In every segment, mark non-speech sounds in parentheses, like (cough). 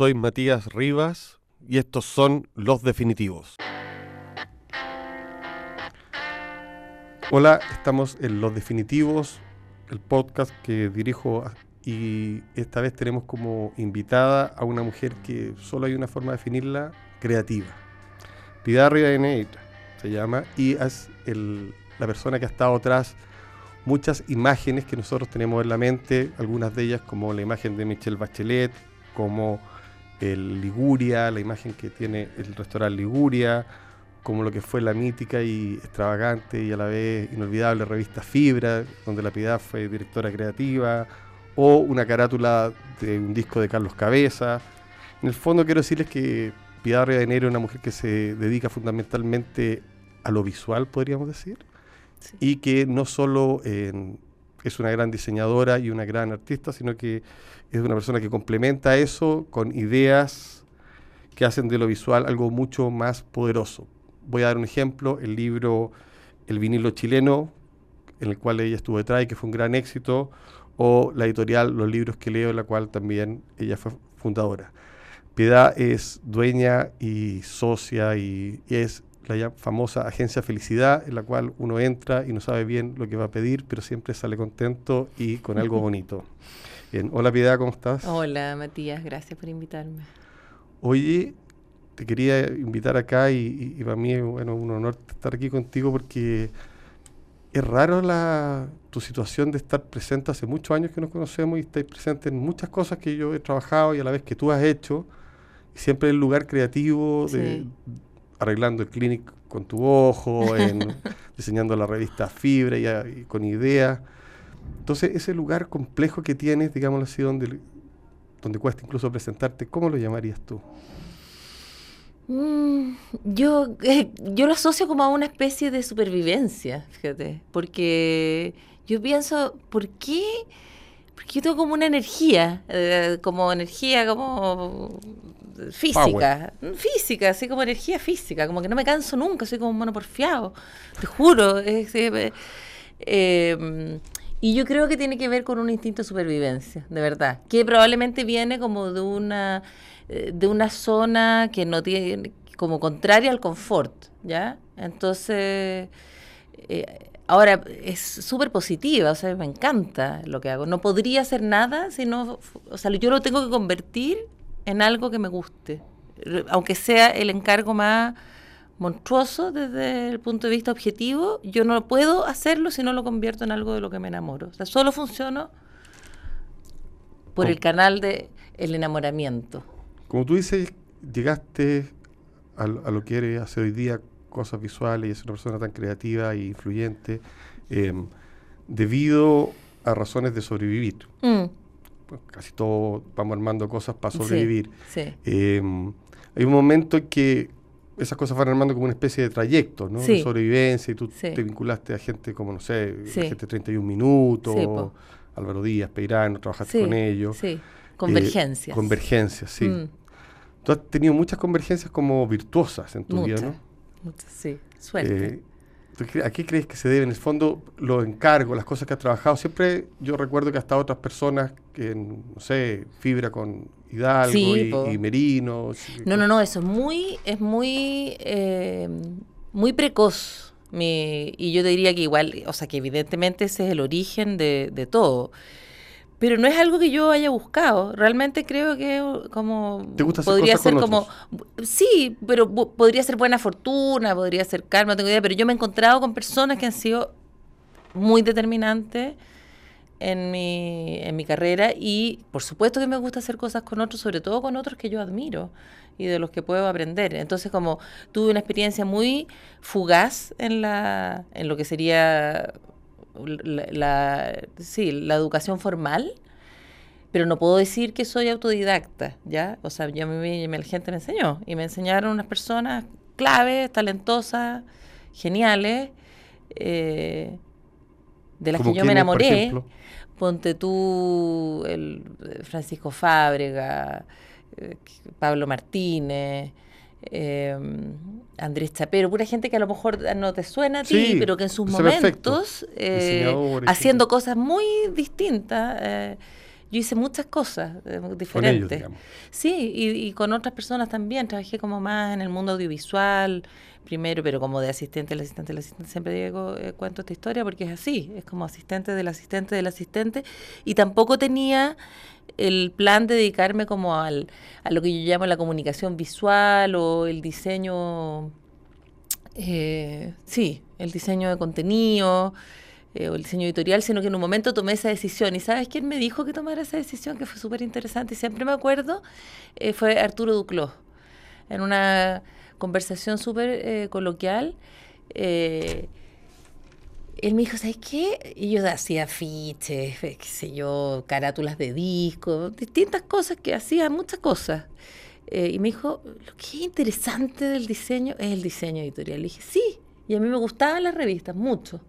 soy Matías Rivas y estos son Los Definitivos. Hola, estamos en Los Definitivos, el podcast que dirijo y esta vez tenemos como invitada a una mujer que solo hay una forma de definirla, creativa. Piedad Rivadeneira se llama y es la persona que ha estado atrás muchas imágenes que nosotros tenemos en la mente, algunas de ellas como la imagen de Michelle Bachelet, como el Liguria, la imagen que tiene el restaurante Liguria, como lo que fue la mítica y extravagante y a la vez inolvidable revista Fibra, donde la Piedad fue directora creativa, o una carátula de un disco de Carlos Cabeza. En el fondo quiero decirles que Piedad Enero es una mujer que se dedica fundamentalmente a lo visual, podríamos decir, y que no solo es una gran diseñadora y una gran artista, sino que es una persona que complementa eso con ideas que hacen de lo visual algo mucho más poderoso voy a dar un ejemplo, el libro El vinilo chileno, en el cual ella estuvo detrás y que fue un gran éxito, o la editorial Los libros que leo, en la cual también ella fue fundadora. Piedad es dueña y socia y, es la famosa agencia Felicidad, en la cual uno entra y no sabe bien lo que va a pedir, pero siempre sale contento y con algo bonito. Hola Piedad, ¿cómo estás? Hola Matías, gracias por invitarme. Oye, te quería invitar acá y, para mí es bueno, un honor estar aquí contigo porque es raro la, tu situación de estar presente hace muchos años que nos conocemos y estar presente en muchas cosas que yo he trabajado y a la vez que tú has hecho, y siempre en el lugar creativo, de, arreglando el clinic con tu ojo, en, (laughs) diseñando la revista Fibra y, con ideas. Entonces, ese lugar complejo que tienes, digámoslo así, donde, donde cuesta incluso presentarte, ¿cómo lo llamarías tú? Mm, yo, eh, yo lo asocio como a una especie de supervivencia, fíjate, porque yo pienso, ¿por qué? Porque yo tengo como una energía, eh, como energía como física, física, así como energía física, como que no me canso nunca, soy como un mono porfiado, te juro. Eh, em, y yo creo que tiene que ver con un instinto de supervivencia, de verdad, que probablemente viene como de una eh, de una zona que no tiene, como contraria al confort, ¿ya? Entonces, eh, ahora es súper positiva, o sea, me encanta lo que hago. No podría hacer nada si no, o sea, yo lo tengo que convertir en algo que me guste, aunque sea el encargo más monstruoso desde el punto de vista objetivo, yo no puedo hacerlo si no lo convierto en algo de lo que me enamoro. O sea, solo funciono por el canal de el enamoramiento. Como tú dices, llegaste a, lo que eres hace hoy día, cosas visuales, y es una persona tan creativa e influyente, em, debido a razones de sobrevivir. Mm. Pues casi todos vamos armando cosas para sobrevivir. Em, hay un momento en que esas cosas van armando como una especie de trayecto, ¿no? De sobrevivencia, y tú te vinculaste a gente como, no sé, gente 31 Minutos, Álvaro Díaz, Peirano, trabajaste con ellos. Sí, convergencias. Eh, convergencias, sí. Mm. Tú has tenido muchas convergencias como virtuosas en tu vida, ¿no? Sí. Suerte. Eh, ¿A qué crees que se debe? En el fondo, los encargos, las cosas que has trabajado. Siempre yo recuerdo que hasta otras personas que, no sé, Fibra con Hidalgo y, Merino. No, no, no, eso es muy, es muy, eh, muy precoz. y yo te diría que igual, o sea, que evidentemente ese es el origen de, de todo pero no es algo que yo haya buscado. Realmente creo que como ¿Te gusta podría ser como sí, pero podría ser buena fortuna, podría ser karma, no tengo idea, pero yo me he encontrado con personas que han sido muy determinantes en mi, en mi carrera y por supuesto que me gusta hacer cosas con otros, sobre todo con otros que yo admiro y de los que puedo aprender. Entonces como tuve una experiencia muy fugaz en la en lo que sería la, sí, la educación formal, pero no puedo decir que soy autodidacta, ¿ya? O sea, yo me, la gente me enseñó y me enseñaron unas personas claves, talentosas, geniales, eh, de las que yo me enamoré. Ponte tú, el Francisco Fábrega, eh, Pablo Martínez, eh, Andrés Chapero, pura gente que a lo mejor no te suena a ti, pero que en sus momentos, eh, haciendo cosas muy distintas, eh, yo hice muchas cosas eh, Con ellos, diferentes. Sí, y, y con otras personas también. Trabajé como más en el mundo audiovisual, primero, pero como de asistente del asistente del asistente. Siempre digo, eh, cuento esta historia porque es así, es como asistente del asistente del asistente. Y tampoco tenía el plan de dedicarme como al, a lo que yo llamo la comunicación visual o el diseño, eh, sí, el diseño de contenido eh, o el diseño editorial, sino que en un momento tomé esa decisión. ¿Y sabes quién me dijo que tomara esa decisión? Que fue súper interesante y siempre me acuerdo, eh, fue Arturo Duclos, en una conversación súper eh, coloquial. eh, él me dijo, ¿sabes qué? Y yo hacía afiches, eh, qué sé yo, carátulas de discos, distintas cosas que hacía, muchas cosas. Y me dijo, lo que es interesante del diseño es el diseño editorial. Le dije, sí, y a mí me gustaban las revistas, mucho.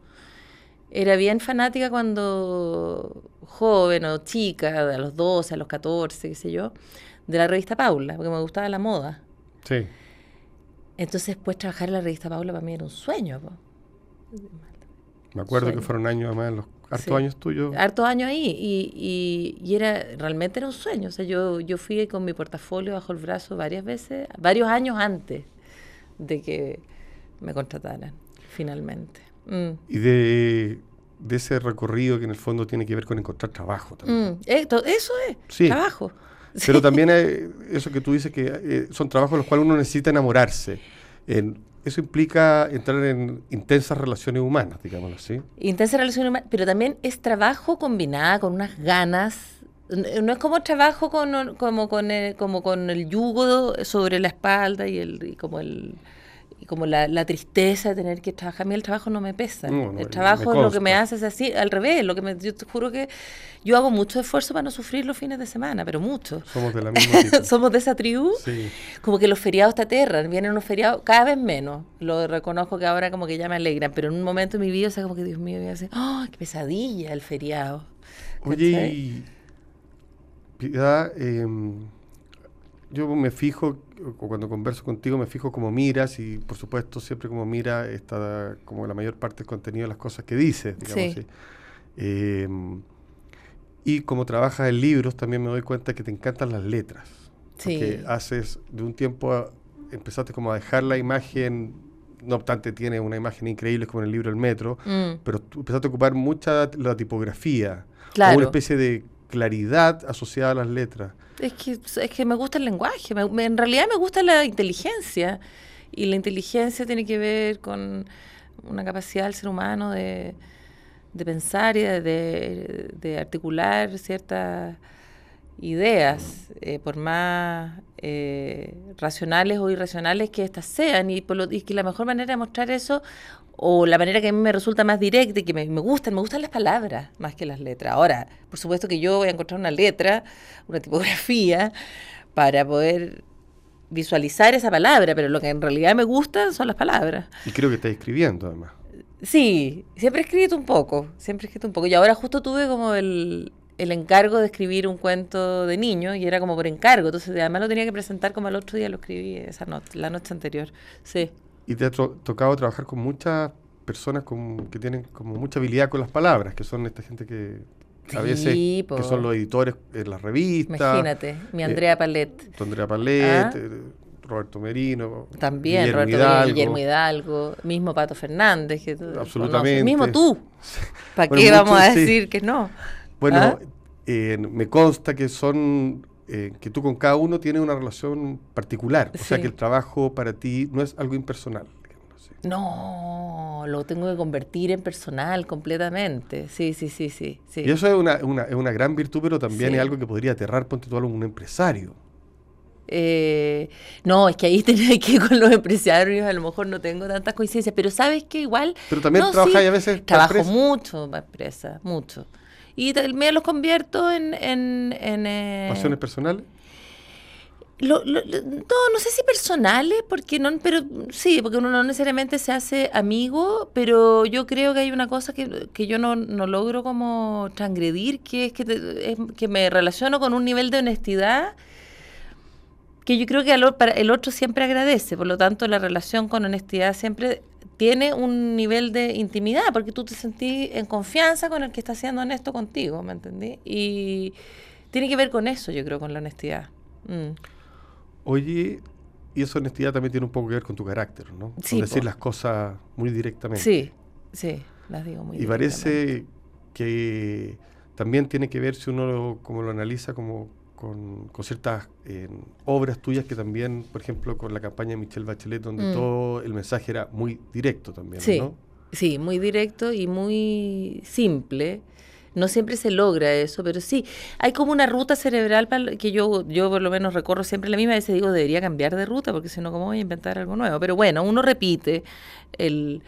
Era bien fanática cuando joven o chica, a los 12, a los 14, qué sé yo, de la revista Paula, porque me gustaba la moda. Sí. Entonces después trabajar en la revista Paula para mí era un sueño. po. Me acuerdo Sueño. que fueron años, además, los hartos Sí. años tuyos. hartos años ahí y, y, y era realmente era un sueño. O sea, yo, yo fui con mi portafolio bajo el brazo varias veces, varios años antes de que me contrataran, finalmente. Mm. Y de, de ese recorrido que en el fondo tiene que ver con encontrar trabajo también. Mm. Eh, to- Eso es, Sí. trabajo. (laughs) Pero también hay eso que tú dices que eh, son trabajos en los cuales uno necesita enamorarse. En- eso implica entrar en intensas relaciones humanas, digámoslo así. Intensa relación humana, pero también es trabajo combinada con unas ganas. N- No es como trabajo con, como, con el, como con el yugo sobre la espalda y, el, y como el como la, la tristeza de tener que trabajar. A mí el trabajo no me pesa. No, no, me el trabajo es lo que me hace es así, al revés. Lo que me, yo te juro que yo hago mucho esfuerzo para no sufrir los fines de semana, pero mucho. Somos de la (laughs) misma. Somos de esa tribu Sí. como que los feriados te aterran, vienen unos feriados cada vez menos. Lo reconozco que ahora como que ya me alegran, pero en un momento de mi vida, o sea, como que Dios mío, voy a decir, ¡oh, qué pesadilla el feriado! Oye, Piedad, yo me fijo, cuando converso contigo, me fijo como miras y por supuesto siempre como mira está como la mayor parte del contenido de las cosas que dices, digamos Sí. así. Em, y como trabajas en libros, también me doy cuenta que te encantan las letras. Sí. Porque haces de un tiempo, a- empezaste como a dejar la imagen, no obstante tiene una imagen increíble como en el libro El Metro, Mm, pero tú empezaste a ocupar mucha la tipografía, o Claro. una especie de claridad asociada a las letras. Es, que, es que me gusta el lenguaje, me- en realidad me gusta la inteligencia, y la inteligencia tiene que ver con una capacidad del ser humano de, de pensar y de, de- de articular ciertas ideas, eh, por más eh, racionales o irracionales que éstas sean, y, por lo- y que la mejor manera de mostrar eso, o la manera que a mí me resulta más directa y que me, me gustan, me gustan las palabras más que las letras. Ahora, por supuesto que yo voy a encontrar una letra, una tipografía, para poder visualizar esa palabra, pero lo que en realidad me gusta son las palabras. Y creo que estás escribiendo además. Sí, siempre he escrito un poco, siempre he escrito un poco. Y ahora justo tuve como el, el encargo de escribir un cuento de niño y era como por encargo. Entonces además lo tenía que presentar como el otro día lo escribí esa noche, la noche anterior. Sí. Y te ha tocado trabajar con muchas personas con- que tienen como mucha habilidad con las palabras, que son esta gente que a veces Sí, que son los editores en las revistas. Imagínate, mi eh, Andrea Palet. tu Andrea Palet, Ah. eh, Roberto Merino, También, Guillermo Roberto Hidalgo. Guillermo Hidalgo, mismo Pato Fernández, que Absolutamente. conoces, mismo tú. (laughs) ¿Para Bueno, qué vamos a sí. decir que no? Bueno, ¿Ah? eh, me consta que son eh, que tú con cada uno tienes una relación particular, o sea que el trabajo para ti no es algo impersonal. No, lo tengo que convertir en personal completamente. Sí, sí, sí, sí. sí. Y eso es una, una- es una gran virtud, pero también Sí. es algo que podría aterrar, ponte tú a un empresario. Eh, no, es que ahí (laughs) tenía que ir con los empresarios, a lo mejor no tengo tantas coincidencias, pero sabes que igual Pero también No, trabajas sí, a veces trabajo mucho para empresas, mucho. Y me los convierto en... en, en, eh, pasiones personales. lo- lo- lo- no, no sé si personales, porque no, pero sí, porque uno no necesariamente se hace amigo, pero yo creo que hay una cosa que, que yo no, no logro como transgredir, que es que, te- es que me relaciono con un nivel de honestidad que yo creo que al o- para el otro siempre agradece, por lo tanto la relación con honestidad siempre tiene un nivel de intimidad, porque tú te sentís en confianza con el que está siendo honesto contigo, ¿me entendí? Y, tiene que ver con eso, yo creo, con la honestidad. Mm. Oye, y esa honestidad también tiene un poco que ver con tu carácter, ¿no? Sí, con decir po. las cosas muy directamente. Sí, sí, las digo muy Y directamente. parece que también tiene que ver, si uno lo- como lo analiza, como con, con ciertas eh, obras tuyas que también, por ejemplo, con la campaña de Michelle Bachelet, donde Mm. todo el mensaje era muy directo también, Sí, ¿no? sí, muy directo y muy simple. No siempre se logra eso, pero sí, hay como una ruta cerebral que yo, yo por lo menos recorro siempre la misma, a veces digo, debería cambiar de ruta, porque si no, ¿cómo voy a inventar algo nuevo? Pero bueno, uno repite el,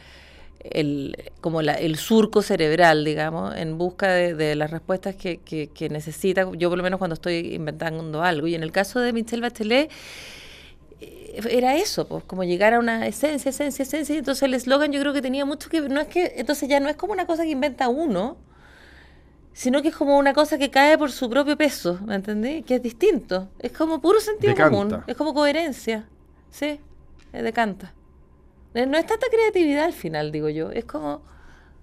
el, como la- el surco cerebral, digamos, en busca de, de las respuestas que, que, que necesita, yo por lo menos cuando estoy inventando algo. Y en el caso de Michelle Bachelet, eh, era eso, pues, como llegar a una esencia, esencia, esencia. Y entonces el eslogan yo creo que tenía mucho que no es que, entonces ya no es como una cosa que inventa uno, sino que es como una cosa que cae por su propio peso, ¿me entendí? Que es distinto. Es como puro sentido Decanta. común, es como coherencia, ¿sí? Decanta. Eh, No es tanta creatividad al final, digo yo, es como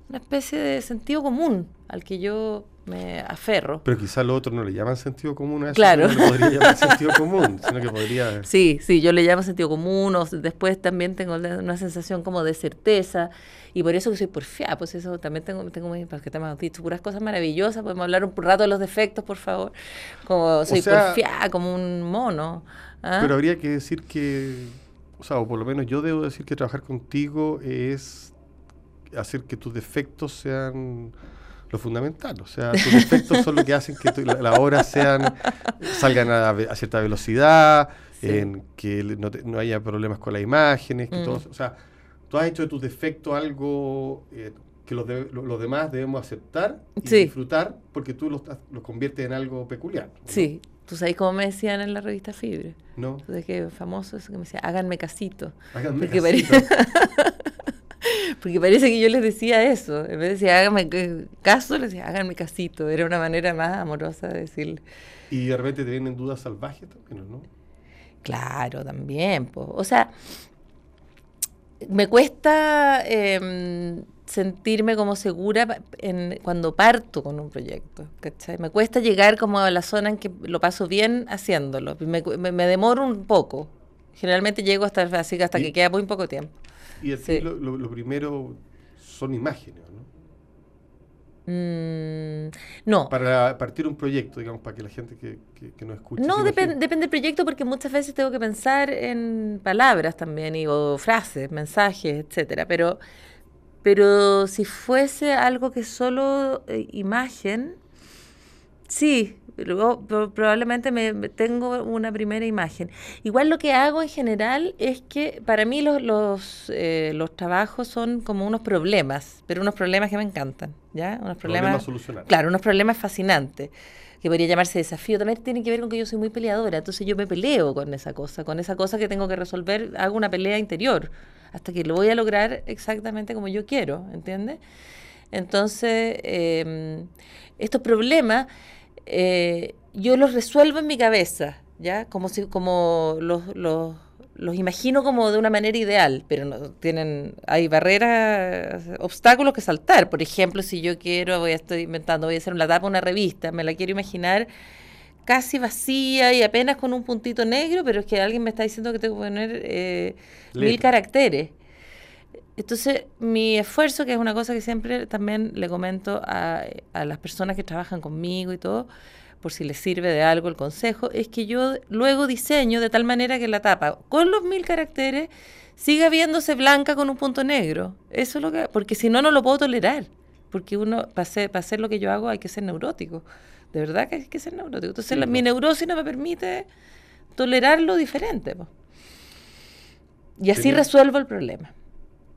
una especie de sentido común al que yo me aferro. Pero quizá lo otro no le llaman sentido común a eso. Claro. No le podría llamar (laughs) sentido común, sino que podría... Sí, sí, yo le llamo sentido común, o después también tengo una sensación como de certeza, y por eso que soy porfiada, pues eso también tengo, tengo muy, porque te hemos dicho puras cosas maravillosas, podemos hablar un rato de los defectos, por favor, como soy sea, porfiada, como un mono. ¿ah? Pero habría que decir que, o sea, o por lo menos yo debo decir que trabajar contigo es hacer que tus defectos sean lo fundamental. O sea, tus defectos son lo que hacen que tu- la- las obras sean, salgan a, a cierta velocidad, Sí. en que no, te- no haya problemas con las imágenes, que Mm. todo, o sea, tú has hecho de tus defectos algo eh, que los, de- lo- los demás debemos aceptar y Sí. disfrutar porque tú los, los conviertes en algo peculiar. ¿no? Sí, tú sabes cómo me decían en la revista Fibre. ¿No? Sabes que famoso eso que me decía, háganme casito. Háganme Porque casito. (laughs) Porque parece que yo les decía eso. En vez de decir háganme caso, les decía háganme casito. Era una manera más amorosa de decirle. Y de repente te vienen dudas salvajes también, ¿o ¿no? Claro, también. po. O sea, me cuesta em, sentirme como segura en, cuando parto con un proyecto. ¿cachai? Me cuesta llegar como a la zona en que lo paso bien haciéndolo. Me, me- me demoro un poco. Generalmente llego hasta, así que hasta Y- que queda muy poco tiempo. Y Sí. lo, lo- lo primero son imágenes, ¿no? Mm, no, Para partir un proyecto, digamos, para que la gente que, que, que nos escuche. No, se depen- imagine. depende del proyecto porque muchas veces tengo que pensar en palabras también y, o frases, mensajes, etcétera. Pero, pero si fuese algo que solo eh, imagen, sí, luego pro- probablemente me, tengo una primera imagen. Igual lo que hago en general es que para mí los, los, eh, los trabajos son como unos problemas, pero unos problemas que me encantan, ¿ya? Unos Problema problemas solucionar. Claro, unos problemas fascinantes, que podría llamarse desafío. También tiene que ver con que yo soy muy peleadora, entonces yo me peleo con esa cosa, con esa cosa que tengo que resolver, hago una pelea interior, hasta que lo voy a lograr exactamente como yo quiero, ¿entiendes? Entonces, eh, estos problemas eh, yo los resuelvo en mi cabeza, ¿ya? Como si, como los, los, los imagino como de una manera ideal, pero no tienen, hay barreras, obstáculos que saltar. Por ejemplo, si yo quiero, voy a estoy inventando, voy a hacer una tapa de una revista, me la quiero imaginar casi vacía y apenas con un puntito negro, pero es que alguien me está diciendo que tengo que poner eh, mil caracteres. Entonces, mi esfuerzo, que es una cosa que siempre también le comento a, a las personas que trabajan conmigo y todo, por si les sirve de algo el consejo, es que yo luego diseño de tal manera que la tapa con los mil caracteres siga viéndose blanca con un punto negro. Eso es lo que, porque si no, no lo puedo tolerar. Porque uno, para hacer, para hacer lo que yo hago, hay que ser neurótico. De verdad que hay que ser neurótico. Entonces, Sí, la- po. mi neurosis no me permite tolerar lo diferente. po. Y así resuelvo el problema.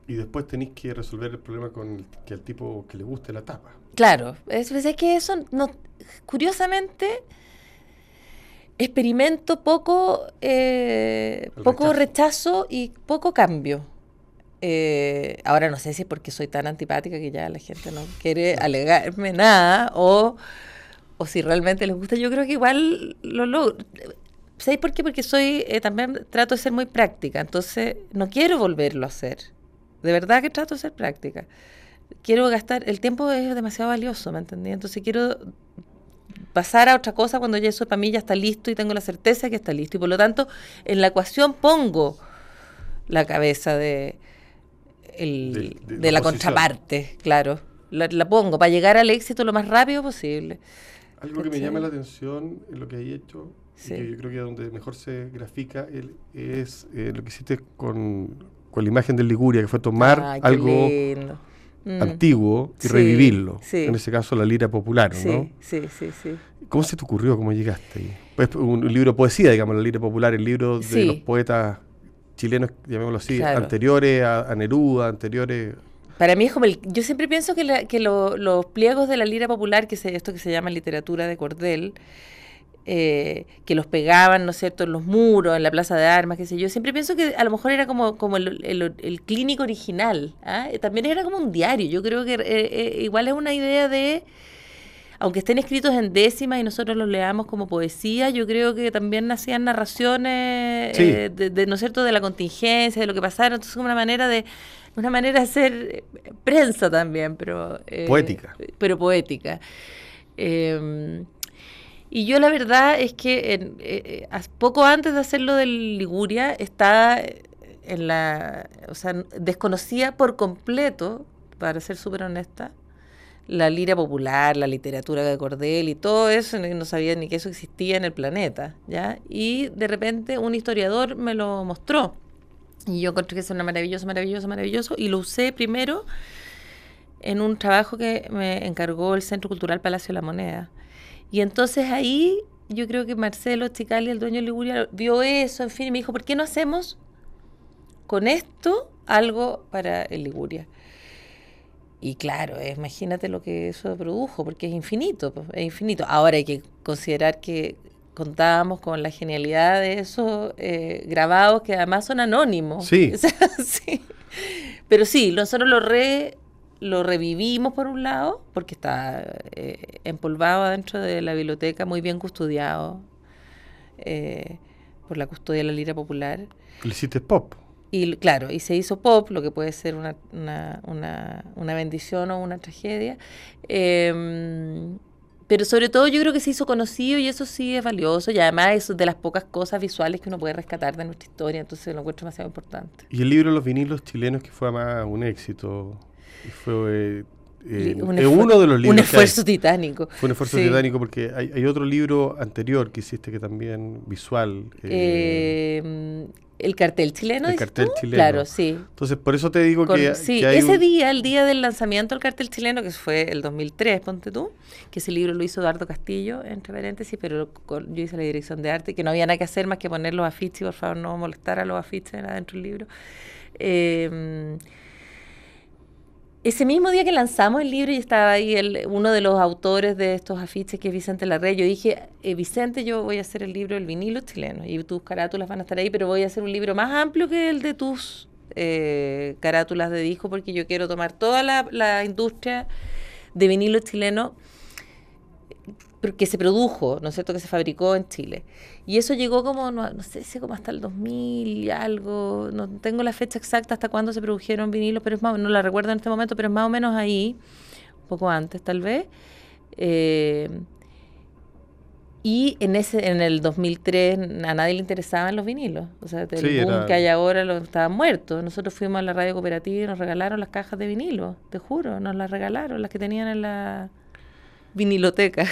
Y después tenéis que resolver el problema con el, que al tipo que le guste la tapa. Claro, es, pues es que eso no, curiosamente experimento poco, eh, poco rechazo. rechazo. y poco cambio. Eh, ahora no sé si es porque soy tan antipática que ya la gente no quiere alegarme nada o, o si realmente les gusta. Yo creo que igual lo logro. ¿Sabéis por qué? Porque soy, eh, también trato de ser muy práctica, entonces no quiero volverlo a hacer. De verdad que trato de ser práctica quiero gastar, el tiempo es demasiado valioso, ¿me entendí? Entonces quiero pasar a otra cosa cuando ya eso para mí ya está listo y tengo la certeza que está listo. Y por lo tanto, en la ecuación pongo la cabeza de, el, De- de de, la contraparte, claro. La, la pongo para llegar al éxito lo más rápido posible. Algo que me llama la atención en lo que hay hecho, y que yo creo que donde mejor se grafica el- es eh, lo que hiciste con, con la imagen del Liguria, que fue tomar algo. Mm. antiguo y Sí, revivirlo. sí. En ese caso, la lira popular, Sí, ¿no? sí, sí, sí. ¿Cómo se te ocurrió? ¿Cómo llegaste ahí? Pues un, libro de poesía, digamos, la lira popular, el libro de los poetas chilenos, llamémoslo así, Claro. anteriores a, a Neruda, anteriores... Para mí es como el, yo siempre pienso que, la- que lo- los pliegos de la lira popular, que se, esto que se llama literatura de cordel, eh, que los pegaban, ¿no es cierto?, en los muros, en la plaza de armas, qué sé yo, siempre pienso que a lo mejor era como, como el, el- el clínico original, ¿ah? Eh, también era como un diario, yo creo que eh, eh, igual es una idea de, aunque estén escritos en décimas y nosotros los leamos como poesía, yo creo que también nacían narraciones Sí. de, de, ¿no es cierto?, de la contingencia, de lo que pasaron, entonces como una manera de una manera de hacer prensa también, pero... Poética. Pero poética. Eh, y yo la verdad es que eh, eh, poco antes de hacerlo del Liguria estaba en la... O sea, desconocía por completo, para ser súper honesta, la lira popular, la literatura de Cordel y todo eso, no no sabía ni que eso existía en el planeta, ¿ya? Y de repente un historiador me lo mostró. Y yo encontré que eso era maravilloso, maravilloso, maravilloso. Y lo usé primero en un trabajo que me encargó el Centro Cultural Palacio de la Moneda. Y entonces ahí yo creo que Marcelo Chicali, el dueño de Liguria, vio eso, en fin, y me dijo, ¿por qué no hacemos con esto algo para el Liguria? Y claro, eh, imagínate lo que eso produjo, porque es infinito, es infinito. Ahora hay que considerar que contábamos con la genialidad de esos eh, grabados que además son anónimos. Sí. (laughs) O sea, sí. Pero sí, nosotros lo, re, lo revivimos por un lado, porque está eh, empolvado dentro de la biblioteca, muy bien custodiado eh, por la custodia de la lira popular. Le hiciste pop. Y claro, y se hizo pop, lo que puede ser una, una, una, una bendición o una tragedia. Em, pero sobre todo yo creo que se hizo conocido y eso sí es valioso. Y además es de las pocas cosas visuales que uno puede rescatar de nuestra historia, entonces lo encuentro demasiado importante. Y el libro Los vinilos chilenos, que fue además un éxito. Fue eh, eh, un es esfuer- uno de los libros. Un esfuerzo titánico. Fue un esfuerzo Sí. titánico porque hay, hay otro libro anterior que hiciste que también visual. eh, el cartel chileno. El cartel tú? chileno. Claro, sí. entonces, por eso te digo Con- que, sí, que hay ese un- día, el día del lanzamiento del cartel chileno, que fue el 2003, ponte tú, que ese libro lo hizo Eduardo Castillo, entre paréntesis, pero yo hice la dirección de arte, que no había nada que hacer más que poner los afiches, por favor, no molestar a los afiches adentro del libro. Eh, ese mismo día que lanzamos el libro y estaba ahí el, uno de los autores de estos afiches, que es Vicente Larrey, yo dije, eh, Vicente, yo voy a hacer el libro del vinilo chileno y tus carátulas van a estar ahí, pero voy a hacer un libro más amplio que el de tus eh, carátulas de disco porque yo quiero tomar toda la, la industria de vinilo chileno que se produjo, ¿no es cierto?, que se fabricó en Chile. Y eso llegó como, no, no sé si como hasta el 2000 y algo, no tengo la fecha exacta hasta cuándo se produjeron vinilos, pero es más, no la recuerdo en este momento, pero es más o menos ahí, un poco antes tal vez. Eh, y en ese en el 2003 a nadie le interesaban los vinilos. O sea, el Sí, boom era- que hay ahora lo, estaban muertos. Nosotros fuimos a la radio cooperativa y nos regalaron las cajas de vinilo, te juro, nos las regalaron, las que tenían en la viniloteca.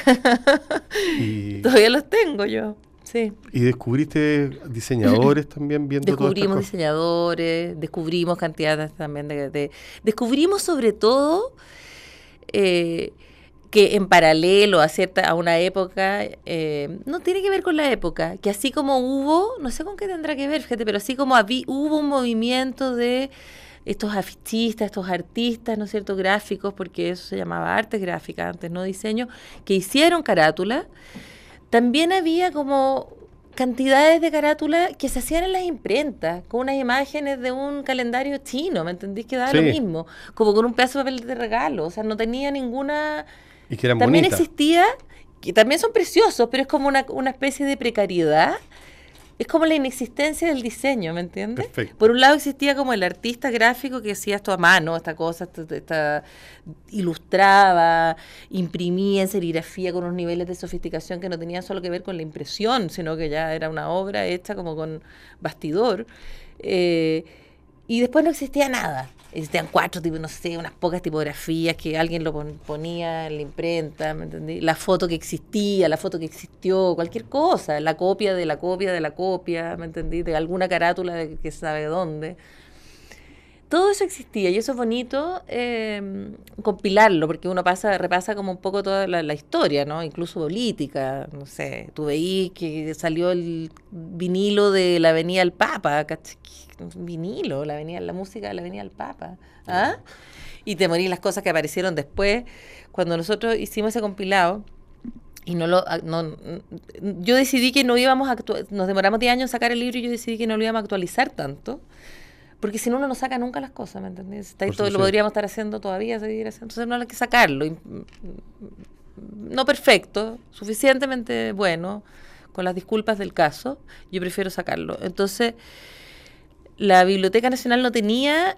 y, (laughs) Todavía los tengo yo. Sí. y descubriste diseñadores también viendo Descubrimos diseñadores, descubrimos cantidades también de, de- descubrimos sobre todo eh, que en paralelo a cierta a una época eh, no tiene que ver con la época que así como hubo no sé con qué tendrá que ver fíjate pero así como habí- hubo un movimiento de estos afichistas, estos artistas, ¿no es cierto?, gráficos, porque eso se llamaba arte gráfica antes, no diseño, que hicieron carátulas, también había como cantidades de carátulas que se hacían en las imprentas, con unas imágenes de un calendario chino, ¿me entendís? Que daba lo mismo, como con un pedazo de papel de regalo, o sea, no tenía ninguna... Y que eran También bonitas. existía, que también son preciosos, pero es como una, una especie de precariedad es como la inexistencia del diseño, ¿me entiendes? Perfecto. Por un lado existía como el artista gráfico que hacía esto a mano, esta cosa, esta, esta- ilustraba, imprimía en serigrafía con unos niveles de sofisticación que no tenían solo que ver con la impresión, sino que ya era una obra hecha como con bastidor. Eh, y después no existía nada. Existían cuatro, tipo, no sé, unas pocas tipografías que alguien lo pon- ponía en la imprenta, ¿me entendí? La foto que existía, la foto que existió, cualquier cosa, la copia de la copia de la copia, ¿me entendí? De alguna carátula de que sabe dónde. Todo eso existía y eso es bonito eh, compilarlo, porque uno pasa, repasa como un poco toda la, la historia, ¿no? Incluso política, no sé, tú veí que salió el vinilo de la Avenida del Papa, ¿cachai? vinilo, la avenida, la música de la Avenida del Papa, ¿ah? Y te morís las cosas que aparecieron después, cuando nosotros hicimos ese compilado, y no lo, no, yo decidí que no íbamos a nos demoramos 10 años en sacar el libro y yo decidí que no lo íbamos a actualizar tanto, porque si no uno no saca nunca las cosas, ¿me entendés? Está ahí todo, lo podríamos estar haciendo todavía, seguir haciendo, entonces no hay que sacarlo. y- No perfecto, suficientemente bueno, con las disculpas del caso, yo prefiero sacarlo. Entonces, la Biblioteca Nacional no tenía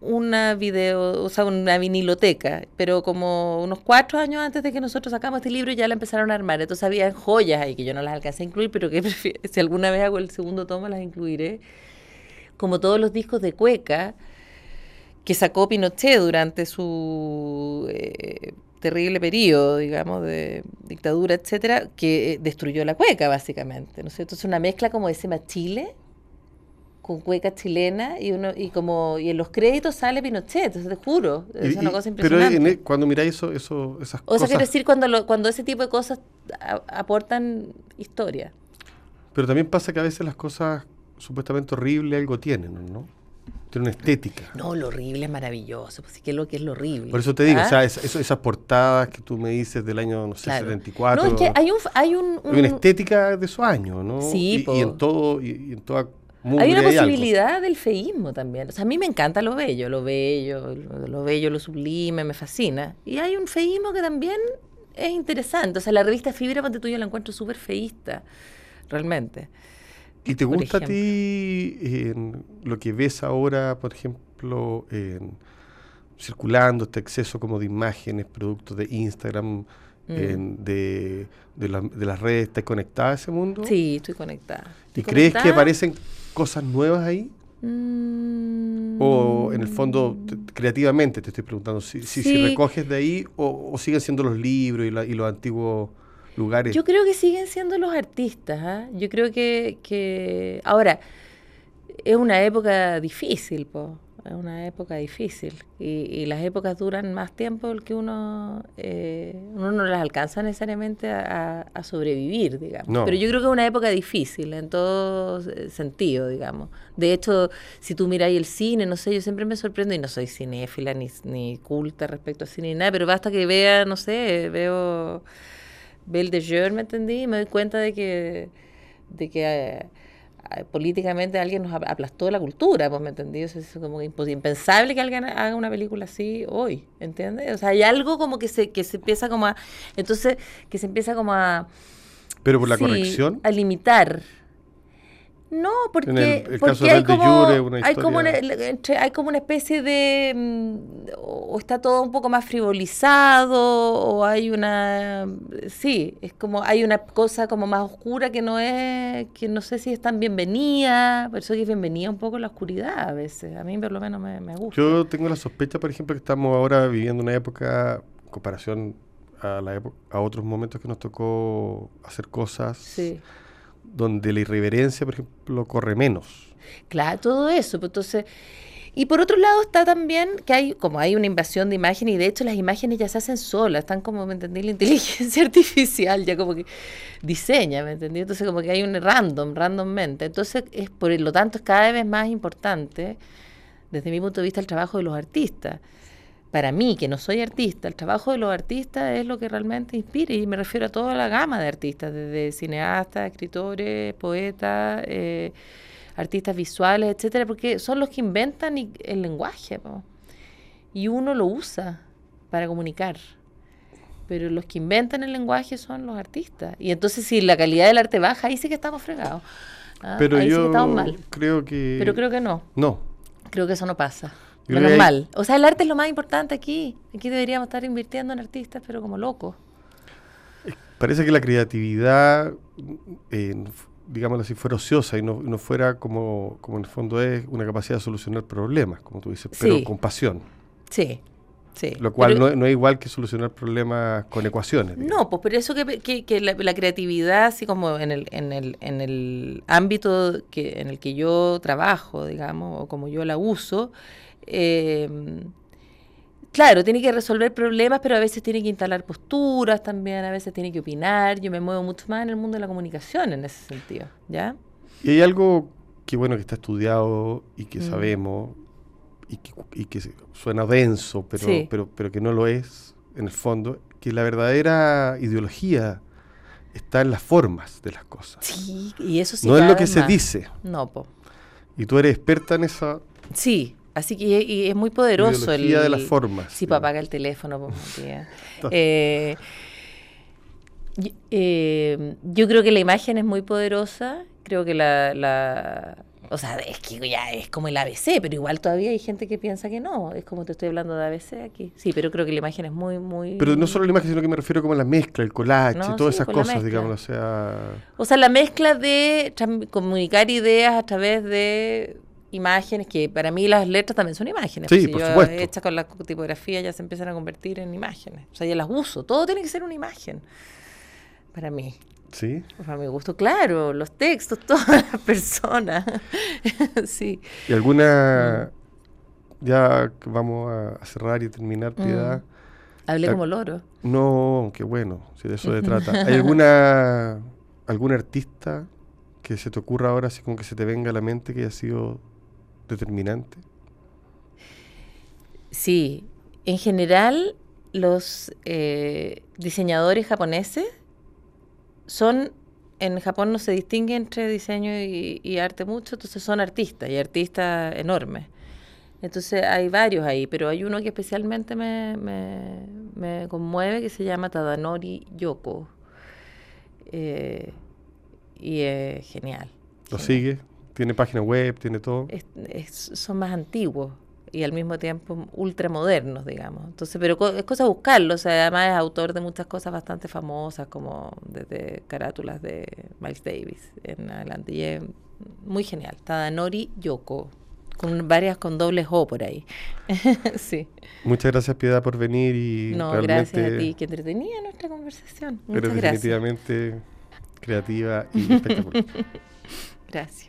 una video, o sea, una viniloteca, pero como unos cuatro años antes de que nosotros sacamos este libro ya la empezaron a armar. Entonces había joyas ahí que yo no las alcancé a incluir, pero que (laughs) si alguna vez hago el segundo tomo las incluiré. Como todos los discos de Cueca que sacó Pinochet durante su eh, terrible periodo, digamos, de dictadura, etcétera, que eh, destruyó la cueca, básicamente. ¿no es cierto? Es una mezcla como de Sema Chile con cueca chilena y uno y como y en los créditos sale Pinochet, entonces te juro, es Y- una cosa pero impresionante. e- cuando miráis eso, eso, esas o sea, cosas, quiero decir cuando lo- cuando ese tipo de cosas a- aportan historia. pero también pasa que a veces las cosas supuestamente horribles algo tienen, ¿no? Tienen una estética. No, lo horrible es maravilloso, pues sí que es lo que es lo horrible. Por eso te digo, ¿ah? o sea, es- eso- esas portadas que tú me dices del año, no sé, Claro. 74. No, es que hay un hay un, hay una un- estética de esos años, ¿no? Sí, y, y en todo, y, y en toda Hay una algo. posibilidad del feísmo también. O sea, a mí me encanta lo bello, lo bello, lo, lo bello, lo sublime, me fascina. Y hay un feísmo que también es interesante. O sea, la revista Fibra, ponte tú, yo la encuentro súper feísta, realmente. ¿Y te gusta a ti en lo que ves ahora, por ejemplo, en- circulando este exceso como de imágenes, productos de Instagram, Mm. en- de, de, la- de las redes? ¿Estás conectada a ese mundo? Sí, estoy conectada. ¿Y Estoy crees que aparecen cosas nuevas ahí? Mm. O en el fondo, te- creativamente te estoy preguntando, si, si, si Sí. recoges de ahí o, o siguen siendo los libros y, la- y los antiguos lugares. Yo creo que siguen siendo los artistas. ¿ah? Yo creo que, que. Ahora, es una época difícil, po. Es una época difícil. Y, y las épocas duran más tiempo del que uno. eh, uno no las alcanza necesariamente a, a- a sobrevivir, digamos. No. Pero yo creo que es una época difícil en todo eh, sentido, digamos. De hecho, si tú miráis el cine, no sé, yo siempre me sorprendo, y no soy cinéfila ni, ni culta respecto al cine ni nada, pero basta que vea, no sé, veo Belle de Jour, ¿me entendí? Y me doy cuenta de que, de que eh, eh, políticamente alguien nos ap- aplastó la cultura, pues, ¿me entendí? O sea, es como impensable que alguien haga una película así hoy, ¿entiendes? O sea, hay algo como que se, que se empieza como a... Entonces, que se empieza como a... Pero por la sí, corrección. A limitar. No, porque, el- el porque hay, como, Jure, una hay, como una, hay como una especie de... mm, O está todo un poco más frivolizado, o hay una... Sí, es como hay una cosa como más oscura que no es... que no sé si es tan bienvenida, por eso que es bienvenida un poco la oscuridad a veces. A mí por lo menos me, me gusta. Yo tengo la sospecha, por ejemplo, que estamos ahora viviendo una época, en comparación a, la a otros momentos que nos tocó hacer cosas, Sí. Donde la irreverencia, por ejemplo, corre menos. Claro, todo eso. pues, Entonces, y por otro lado está también que hay, como hay una invasión de imágenes, y de hecho las imágenes ya se hacen solas, están como, ¿me entendí? La inteligencia (laughs) artificial ya como que diseña, ¿me entendí? Entonces como que hay un random, randommente. Entonces, es por lo tanto, es cada vez más importante, desde mi punto de vista, el trabajo de los artistas. Para mí, que no soy artista, el trabajo de los artistas es lo que realmente inspira, y me refiero a toda la gama de artistas, desde cineastas, escritores, poetas, eh, artistas visuales, etcétera, porque son los que inventan y- el lenguaje, y uno lo usa para comunicar. Pero los que inventan el lenguaje son los artistas. Y entonces si la calidad del arte baja, ahí sí que estamos fregados. Ah, Pero ahí sí que yo estamos mal. creo que... Pero creo que no. No. Creo que eso no pasa. Menos hay- mal. O sea, el arte es lo más importante aquí. Aquí deberíamos estar invirtiendo en artistas, pero como locos. Parece que la creatividad, eh, digámoslo así, fuera ociosa y no, no fuera como, como en el fondo es una capacidad de solucionar problemas, como tú dices, pero Sí. con pasión. Sí, sí. Lo cual Pero- no, no es igual que solucionar problemas con ecuaciones. digamos. No, pues pero eso que, que- que la, la creatividad, así como en el, en el, en el ámbito que, en el que yo trabajo, digamos, o como yo la uso, eh, claro, tiene que resolver problemas, pero a veces tiene que instalar posturas también, a veces tiene que opinar. Yo me muevo mucho más en el mundo de la comunicación en ese sentido, ¿ya? Y hay algo que bueno que está estudiado y que Mm. sabemos y que, y que suena denso, pero, Sí. pero, pero que no lo es en el fondo, que la verdadera ideología está en las formas de las cosas. Sí, y eso sí. no es lo que se dice. No, po. Y tú eres experta en esa Sí, así que y- y es muy poderoso el... ideología de las formas. Sí, para apagar el teléfono. (laughs) Eh, eh, yo creo que la imagen es muy poderosa. Creo que la, la- O sea, es que ya es como el ABC, pero igual todavía hay gente que piensa que no. Es como te estoy hablando de ABC aquí. Sí, pero creo que la imagen es muy, muy... Pero no solo la imagen, sino que me refiero como a la mezcla, el collage, No, todas sí, esas pues cosas, digamos, o sea... O sea, la mezcla de comunicar ideas a través de imágenes, que para mí las letras también son imágenes. Sí, pues, si por yo supuesto. hechas con la tipografía ya se empiezan a convertir en imágenes. O sea, ya las uso. Todo tiene que ser una imagen. Para mí. ¿Sí? Para mi gusto, claro. Los textos, (laughs) todas las personas. (laughs) sí. ¿Y alguna... Ya que vamos a cerrar y terminar, Mm. Piedad? Hablé La- como loro. No, qué bueno, si de eso se (laughs) trata. ¿Hay alguna algún artista que se te ocurra ahora, así como que se te venga a la mente que haya sido determinante? Sí, en general los eh, diseñadores japoneses son, en Japón no se distingue entre diseño y, y arte mucho, entonces son artistas y artistas enormes. Entonces hay varios ahí, pero hay uno que especialmente me, me, me conmueve que se llama Tadanori Yoko. Eh, y es genial. ¿Lo genial. sigue? ¿Tiene página web? ¿Tiene todo? es- es- son más antiguos y al mismo tiempo ultramodernos, digamos. Entonces, pero co- es cosa de buscarlo, o sea, además es autor de muchas cosas bastante famosas, como desde carátulas de Miles Davis en adelante. Y es muy genial. Tadanori Yoko, con varias con dobles O por ahí. (laughs) sí. Muchas gracias, Piedad, por venir y No, realmente gracias a ti, que entretenía nuestra conversación. Muchas gracias. definitivamente creativa y (laughs) espectacular. Gracias.